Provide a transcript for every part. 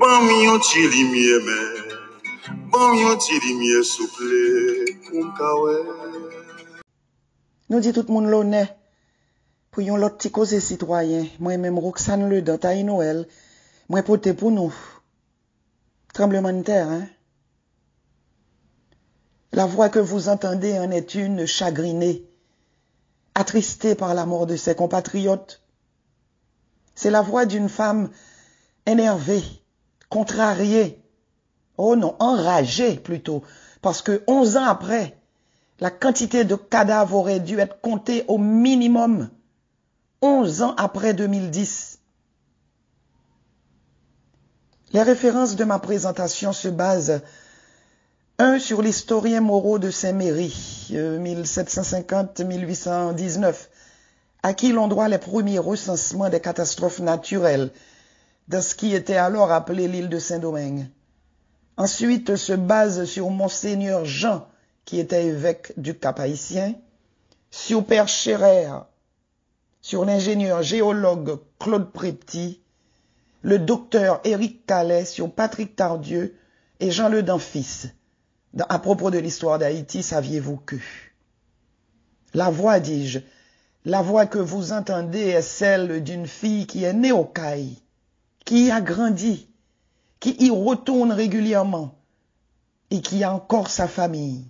Ban mi yon ti li miye men, yon ti souple, pou mkawe. Nou yon Roxane le dan tay Noël, mwen pote pou nou. Terre, hein? La voix que vous entendez en est une chagrinée, attristée par la mort de ses compatriotes. C'est la voix d'une femme énervée, contrariée, oh non, enragée plutôt, parce que onze ans après, la quantité de cadavres aurait dû être comptée au minimum. Onze ans après 2010. Les références de ma présentation se basent un sur l'historien Moreau de Saint-Méry, 1750-1819, euh, à qui l'on doit les premiers recensements des catastrophes naturelles dans ce qui était alors appelé l'île de Saint-Domingue. Ensuite se base sur Monseigneur Jean, qui était évêque du Cap-Haïtien, sur Père Scherer, sur l'ingénieur géologue Claude Prepty, le docteur Éric Calais, sur Patrick Tardieu et Jean Le Danfils à propos de l'histoire d'Haïti, saviez-vous que? La voix, dis-je, la voix que vous entendez est celle d'une fille qui est née au Caille, qui y a grandi, qui y retourne régulièrement et qui a encore sa famille.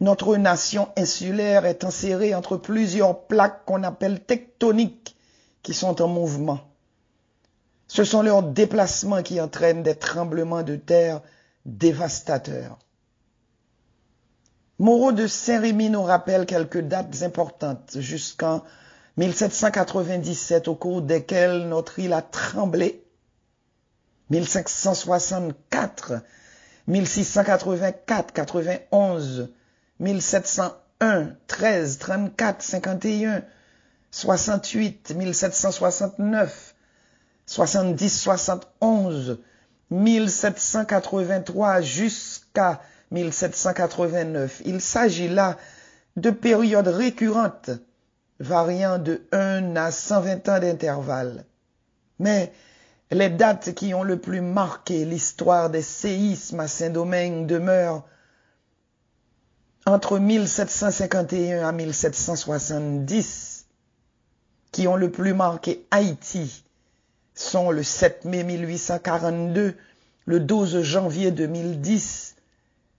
Notre nation insulaire est enserrée entre plusieurs plaques qu'on appelle tectoniques qui sont en mouvement. Ce sont leurs déplacements qui entraînent des tremblements de terre dévastateurs. Moreau de Saint-Rémy nous rappelle quelques dates importantes jusqu'en 1797 au cours desquelles notre île a tremblé. 1564, 1684, 91, 1701, 13, 34, 51, 68, 1769, 70, 71, 1783 jusqu'à 1789. Il s'agit là de périodes récurrentes variant de 1 à 120 ans d'intervalle. Mais les dates qui ont le plus marqué l'histoire des séismes à Saint-Domingue demeurent entre 1751 à 1770, qui ont le plus marqué Haïti sont le 7 mai 1842, le 12 janvier 2010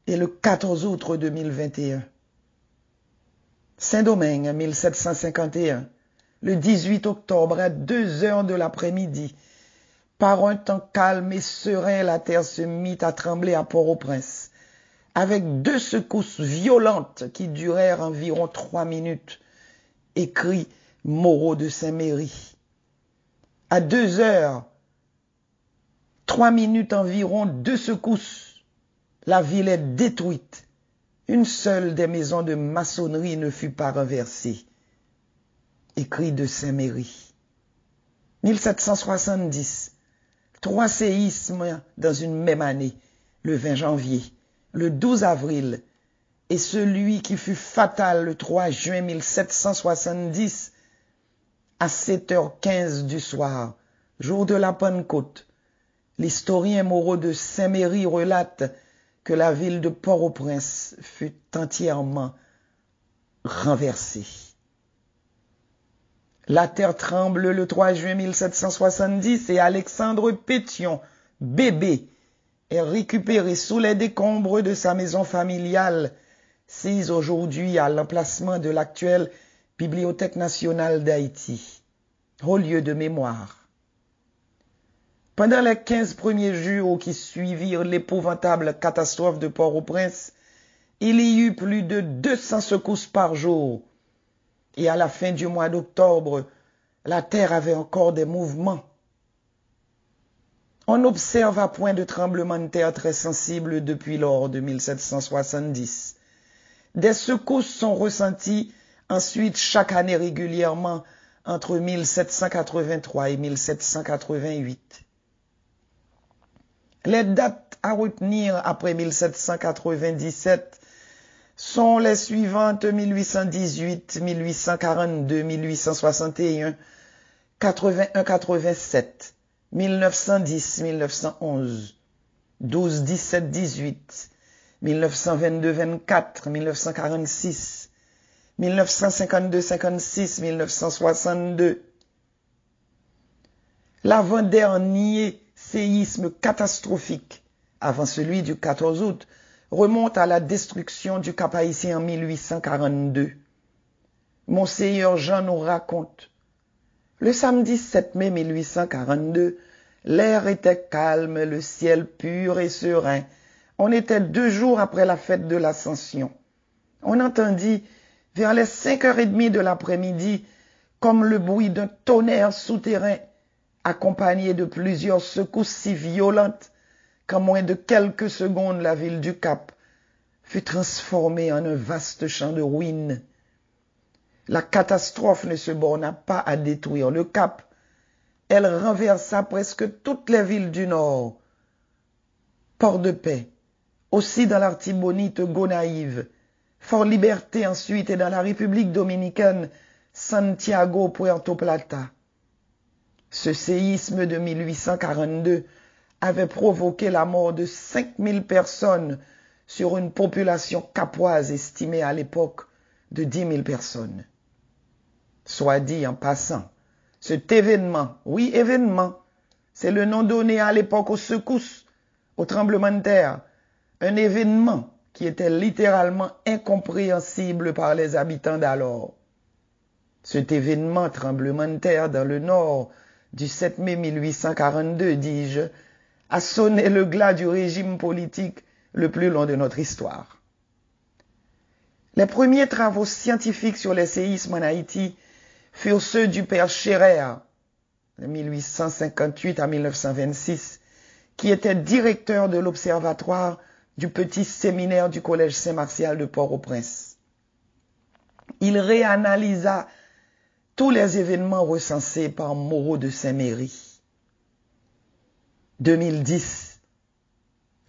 et le 14 août 2021. Saint-Domingue, 1751, le 18 octobre à 2 heures de l'après-midi. Par un temps calme et serein, la terre se mit à trembler à Port-au-Prince, avec deux secousses violentes qui durèrent environ trois minutes, écrit Moreau de Saint-Méry à deux heures, trois minutes environ, deux secousses. La ville est détruite. Une seule des maisons de maçonnerie ne fut pas renversée. Écrit de Saint-Méry. 1770. Trois séismes dans une même année. Le 20 janvier, le 12 avril et celui qui fut fatal le 3 juin 1770 à 7h15 du soir, jour de la Pentecôte, l'historien Moreau de Saint-Méry relate que la ville de Port-au-Prince fut entièrement renversée. La terre tremble le 3 juin 1770 et Alexandre Pétion, bébé, est récupéré sous les décombres de sa maison familiale, sise aujourd'hui à l'emplacement de l'actuelle Bibliothèque nationale d'Haïti, au lieu de mémoire. Pendant les quinze premiers jours qui suivirent l'épouvantable catastrophe de Port-au-Prince, il y eut plus de 200 secousses par jour. Et à la fin du mois d'octobre, la terre avait encore des mouvements. On observe à point de tremblement de terre très sensible depuis lors de 1770. Des secousses sont ressenties Ensuite, chaque année régulièrement entre 1783 et 1788. Les dates à retenir après 1797 sont les suivantes 1818, 1842, 1861, 81, 87, 1910, 1911, 12, 17, 18, 1922, 24, 1946, 1952, 56, 1962. L'avant-dernier séisme catastrophique, avant celui du 14 août, remonte à la destruction du Cap Haïtien en 1842. Monseigneur Jean nous raconte. Le samedi 7 mai 1842, l'air était calme, le ciel pur et serein. On était deux jours après la fête de l'Ascension. On entendit, vers les cinq heures et demie de l'après-midi, comme le bruit d'un tonnerre souterrain, accompagné de plusieurs secousses si violentes qu'en moins de quelques secondes la ville du Cap fut transformée en un vaste champ de ruines. La catastrophe ne se borna pas à détruire le Cap, elle renversa presque toutes les villes du Nord. Port-de-Paix, aussi dans l'Artibonite Gonaïve, Fort Liberté ensuite et dans la République dominicaine, Santiago, Puerto Plata. Ce séisme de 1842 avait provoqué la mort de 5000 personnes sur une population capoise estimée à l'époque de 10 000 personnes. Soit dit en passant, cet événement, oui événement, c'est le nom donné à l'époque aux secousses, au tremblement de terre, un événement qui était littéralement incompréhensible par les habitants d'alors. Cet événement tremblement de terre dans le nord du 7 mai 1842, dis-je, a sonné le glas du régime politique le plus long de notre histoire. Les premiers travaux scientifiques sur les séismes en Haïti furent ceux du père Scherer, de 1858 à 1926, qui était directeur de l'observatoire du petit séminaire du Collège Saint-Martial de Port-au-Prince. Il réanalysa tous les événements recensés par Moreau de Saint-Méry. 2010,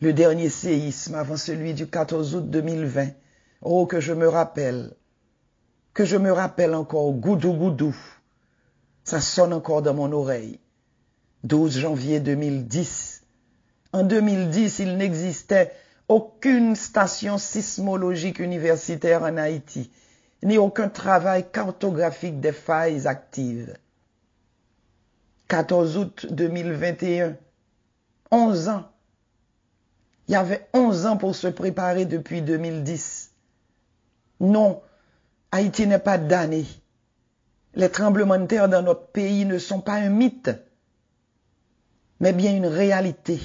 le dernier séisme avant celui du 14 août 2020. Oh, que je me rappelle, que je me rappelle encore, goudou goudou. Ça sonne encore dans mon oreille. 12 janvier 2010. En 2010, il n'existait aucune station sismologique universitaire en Haïti ni aucun travail cartographique des failles actives. 14 août 2021, 11 ans. Il y avait 11 ans pour se préparer depuis 2010. Non, Haïti n'est pas damné. Les tremblements de terre dans notre pays ne sont pas un mythe, mais bien une réalité.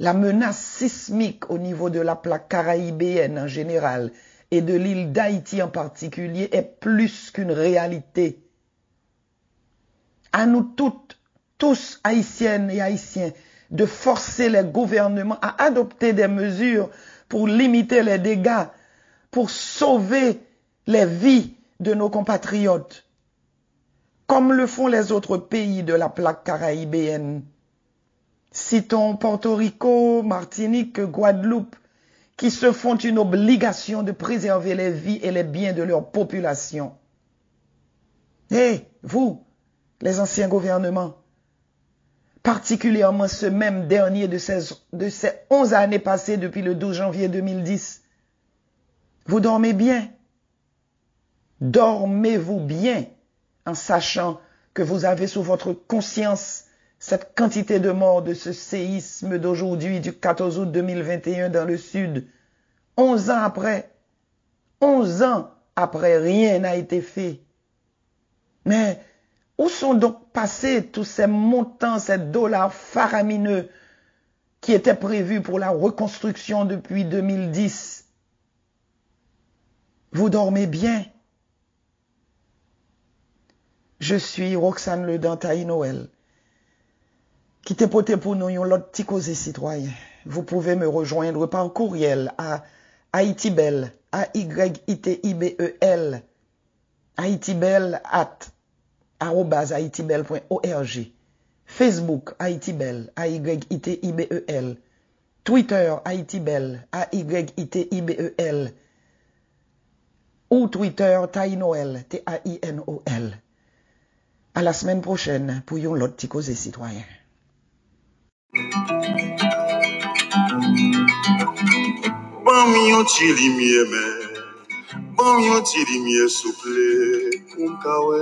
La menace sismique au niveau de la plaque caribéenne en général et de l'île d'Haïti en particulier est plus qu'une réalité. À nous toutes, tous haïtiennes et haïtiens, de forcer les gouvernements à adopter des mesures pour limiter les dégâts, pour sauver les vies de nos compatriotes, comme le font les autres pays de la plaque caribéenne. Citons Porto Rico, Martinique, Guadeloupe, qui se font une obligation de préserver les vies et les biens de leur population. Et vous, les anciens gouvernements, particulièrement ce même dernier de ces, de ces 11 années passées depuis le 12 janvier 2010, vous dormez bien. Dormez-vous bien en sachant que vous avez sous votre conscience cette quantité de morts de ce séisme d'aujourd'hui, du 14 août 2021 dans le sud, 11 ans après, 11 ans après, rien n'a été fait. Mais où sont donc passés tous ces montants, ces dollars faramineux qui étaient prévus pour la reconstruction depuis 2010 Vous dormez bien? Je suis Roxane Le Dantaï Noël qui t'est poté pour nous, yon l'autre petit causé citoyen. Vous pouvez me rejoindre par courriel à haitibel, A-Y-I-T-I-B-E-L, haitibel at, arrobas haitibel.org, Facebook haitibel, A-Y-I-T-I-B-E-L, Twitter haitibel, A-Y-I-T-I-B-E-L, ou Twitter Tainoel, T-A-I-N-O-L. À la semaine prochaine pour yon l'autre petit causé citoyen. Bon yon ti limye men, bon yon ti limye souple, koum kawe.